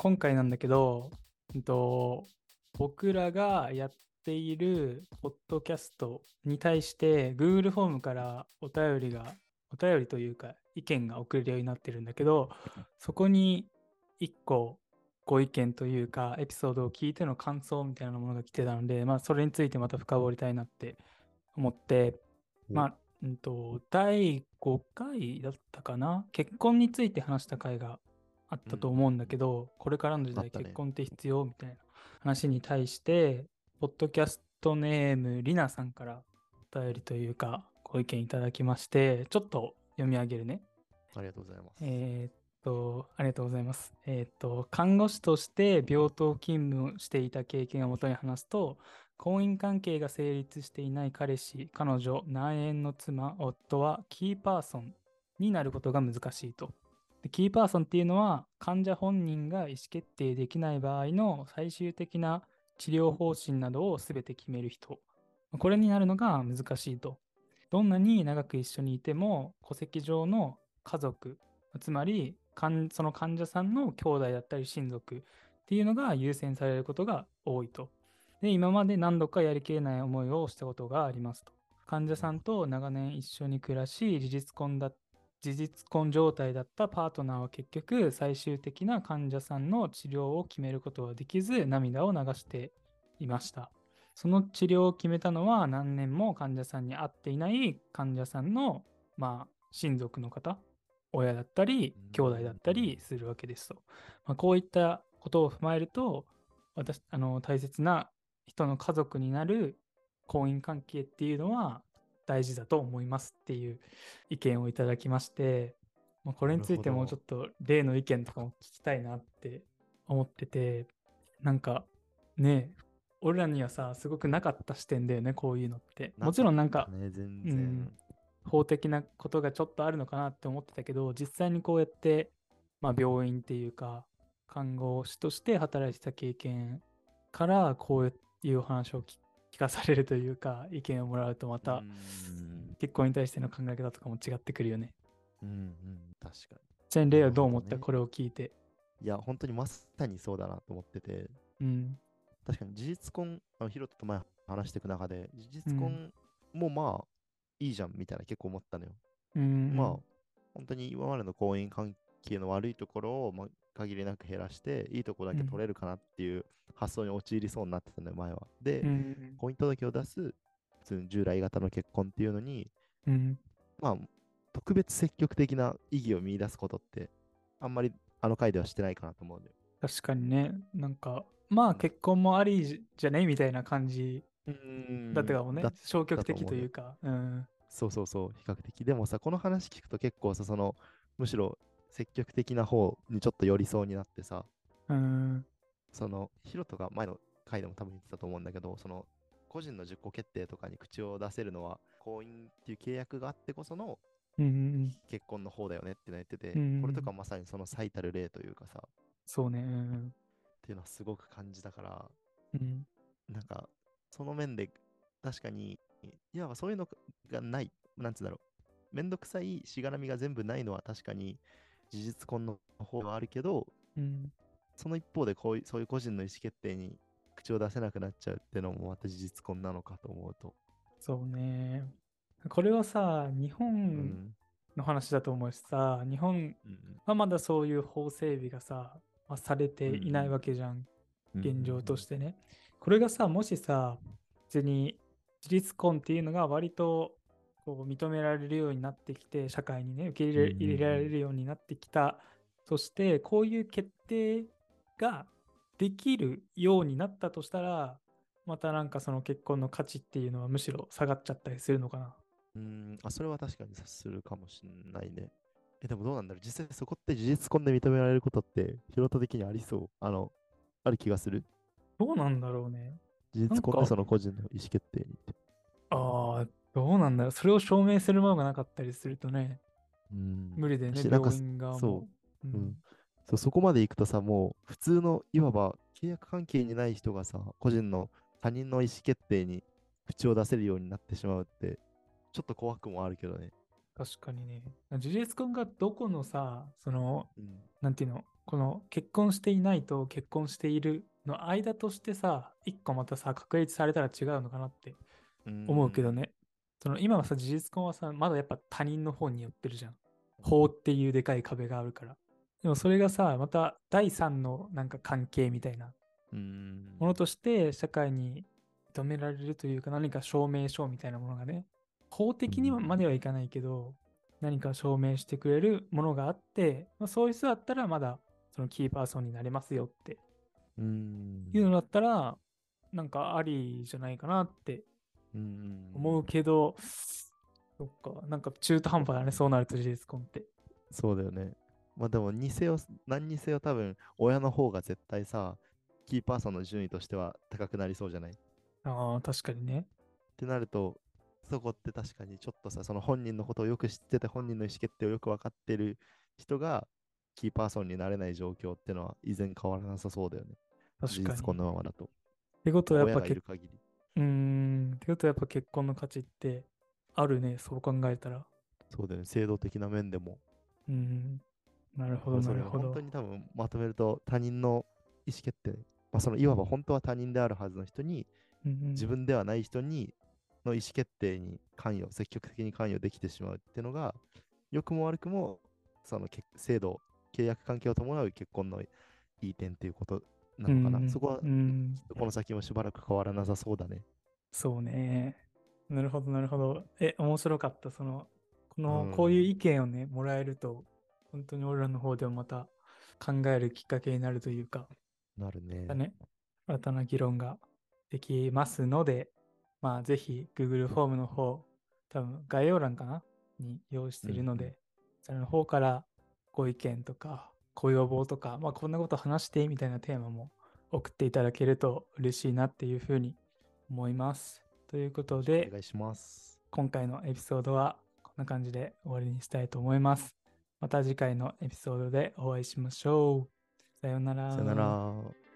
今回なんだけど、うんと、僕らがやっているポッドキャストに対して Google フォームからお便りが、お便りというか意見が送れるようになってるんだけど、そこに1個ご意見というかエピソードを聞いての感想みたいなものが来てたので、まあそれについてまた深掘りたいなって思って、まあ、うんと、第5回だったかな？結婚について話した回があったと思うんだけど、これからの時代結婚って必要？みたいな話に対して、ポッドキャストネームりなさんからお便りというかご意見いただきまして、ちょっと読み上げるね。ありがとうございます。えーっと、ありがとうございます。えーっと、看護師として病棟勤務をしていた経験をもとに話すと、婚姻関係が成立していない彼氏、彼女、内縁の妻、夫はキーパーソンになることが難しいと。でキーパーソンっていうのは、患者本人が意思決定できない場合の最終的な治療方針などを全て決める人。これになるのが難しいと。どんなに長く一緒にいても、戸籍上の家族、つまりその患者さんの兄弟だったり親族っていうのが優先されることが多いと。で、今まで何度かやりきれない思いをしたことがありますと。患者さんと長年一緒に暮らし、事実婚だった事実婚状態だったパートナーは結局最終的な患者さんの治療を決めることはできず涙を流していました。その治療を決めたのは何年も患者さんに会っていない患者さんの、まあ、親族の方、親だったりうん兄弟だったりするわけですと。まあ、こういったことを踏まえると私あの大切な人の家族になる婚姻関係っていうのは大事だと思いますっていう意見をいただきまして、まあ、これについてもうちょっと例の意見とかも聞きたいなって思っててなんかね俺らにはさすごくなかった視点だよねこういうのってもちろんなんかね、全う然。ん法的なことがちょっとあるのかなって思ってたけど実際にこうやって、まあ、病院っていうか看護師として働いてた経験からこういうお話を聞聞かされるというか意見をもらうとまたうん結婚に対しての考え方とかも違ってくるよね。うんうん、確かちなみにレイはどう思った、ねこれを聞いて。に。いや、本当にまさにそうだなと思ってて、うん。確かに事実婚、あのヒロトと前話していく中で、事実うん婚もまあ、いいじゃんみたいな結構思ったのよ。うん、まあ、本当に今までの婚姻関係の悪いところを、まあ、限りなく減らして、いいところだけうん取れるかなっていう発想に陥りそうになってたのよ、前は。で、うん。婚姻届を出す、普通に従来型の結婚っていうのに、うん。まあ、特別積極的な意義を見出すことって、あんまりあの回ではしてないかなと思うんだよ。確かにね、なんか、まあ結婚もありじゃねみたいな感じうんだったかもねだ。消極的だというか。うん。そうそうそう、比較的。でもさ、この話聞くと結構さ、その、むしろ積極的な方にちょっと寄りそうになってさ、うん。その、ヒロトが前の回でも多分言ってたと思うんだけど、その、個人の自己決定とかに口を出せるのは、婚姻っていう契約があってこその。結婚の方だよねっての言ってて、うんこれとかまさにその最たる例というかさ、っそうね。うん。ていうのはすごく感じたから、うん。なんか、その面で、確かに、いわばそういうのがない、なんつうんだろう、めんどくさいしがらみが全部ないのは確かに事実婚の方はあるけど、うん。その一方でこういうそういう個人の意思決定に口を出せなくなっちゃうっていうのもまた事実婚なのかと思うと。そうね。これはさ、日う本ん。の話だと思うしさ、日本うんはまだそういう法整備がさ、まあ、されていないわけじゃん。うん現状としてね。これがさ、もしさ、別に事実婚っていうのが割とこう認められるようになってきて、社会にね、受け入れられるようになってきた。として、こういう決定ができるようになったとしたら、またなんかその結婚の価値っていうのはむしろ下がっちゃったりするのかな。うん、あ、それは確かに察するかもしんないね。え、でもどうなんだろう？実際そこって事実婚で認められることって、ヒロト的にありそう？あの、ある気がする？どうなんだろうね。事実婚なんか。でその個人の意思決定にどうなんだろう。それを証明するものがなかったりするとね、うん。無理でね、病院側も。そうううん。そうそこまで行くとさ、もう普通のいわば契約関係にない人がさ、個人の他人の意思決定に口を出せるようになってしまうって、ちょっと怖くもあるけどね。確かにね。事実婚がどこのさ、その、うん。なんていうの、この結婚していないと結婚しているの間としてさ、一個またさ、確立されたら違うのかなって思うけどね。その今はさ、事実婚はさ、まだやっぱ他人の方に寄ってるじゃん。法っていうでかい壁があるから。でもそれがさ、また第三のなんか関係みたいなうん。ものとして社会に認められるというか何か証明書みたいなものがね、法的にはまではいかないけど、何か証明してくれるものがあって、まあ、そういう人だったらまだそのキーパーソンになれますよってうん。いうのだったら、なんかありじゃないかなってうん。思うけど、そっか、なんか中途半端だね、そうなると事実婚って。そうだよね。まあでも、にせよ、何にせよ多分、親の方が絶対さ、キーパーソンの順位としては高くなりそうじゃない？っああ、確かにね。てなると、そこって確かにちょっとさ、その本人のことをよく知ってて、本人の意思決定をよく分かってる人が、キーパーソンになれない状況ってのは依然変わらなさそうだよね。確かに。事実婚のままだと。ってことはやっ親ぱ結がいる限り。うーん、ってことはやっぱ結婚の価値ってあるね、そう考えたら。そうだよね。制度的な面でも。うん、なるほど、それなるほどは本当。に多分まとめると他人の意思決定、まあ、そのいわば本当は他人であるはずの人にうんうん自分ではない人にの意思決定に関与、積極的に関与できてしまうっていうのが、良くも悪くもそのけ制度、契約関係を伴う結婚のいい点っていうことなのかな。うんそこはうん、この先もしばらく変わらなさそうだね。そうね。なるほど、なるほど。え、面白かった。その、この、うんこういう意見をね、もらえると、本当に俺らの方でもまた考えるきっかけになるというか、なるね。だね、新たな議論ができますので、まあ、ぜひ Google フォームの方、多分概要欄かな？に用意しているので、うんうそれの方からご意見とか、ご要望とか、まあ、こんなこと話してみたいなテーマも送っていただけると嬉しいなっていうふうに思います。ということおで、願いします。今回のエピソードはこんな感じで終わりにしたいと思います。また次回のエピソードでお会いしましょう。さようなら。さよなら。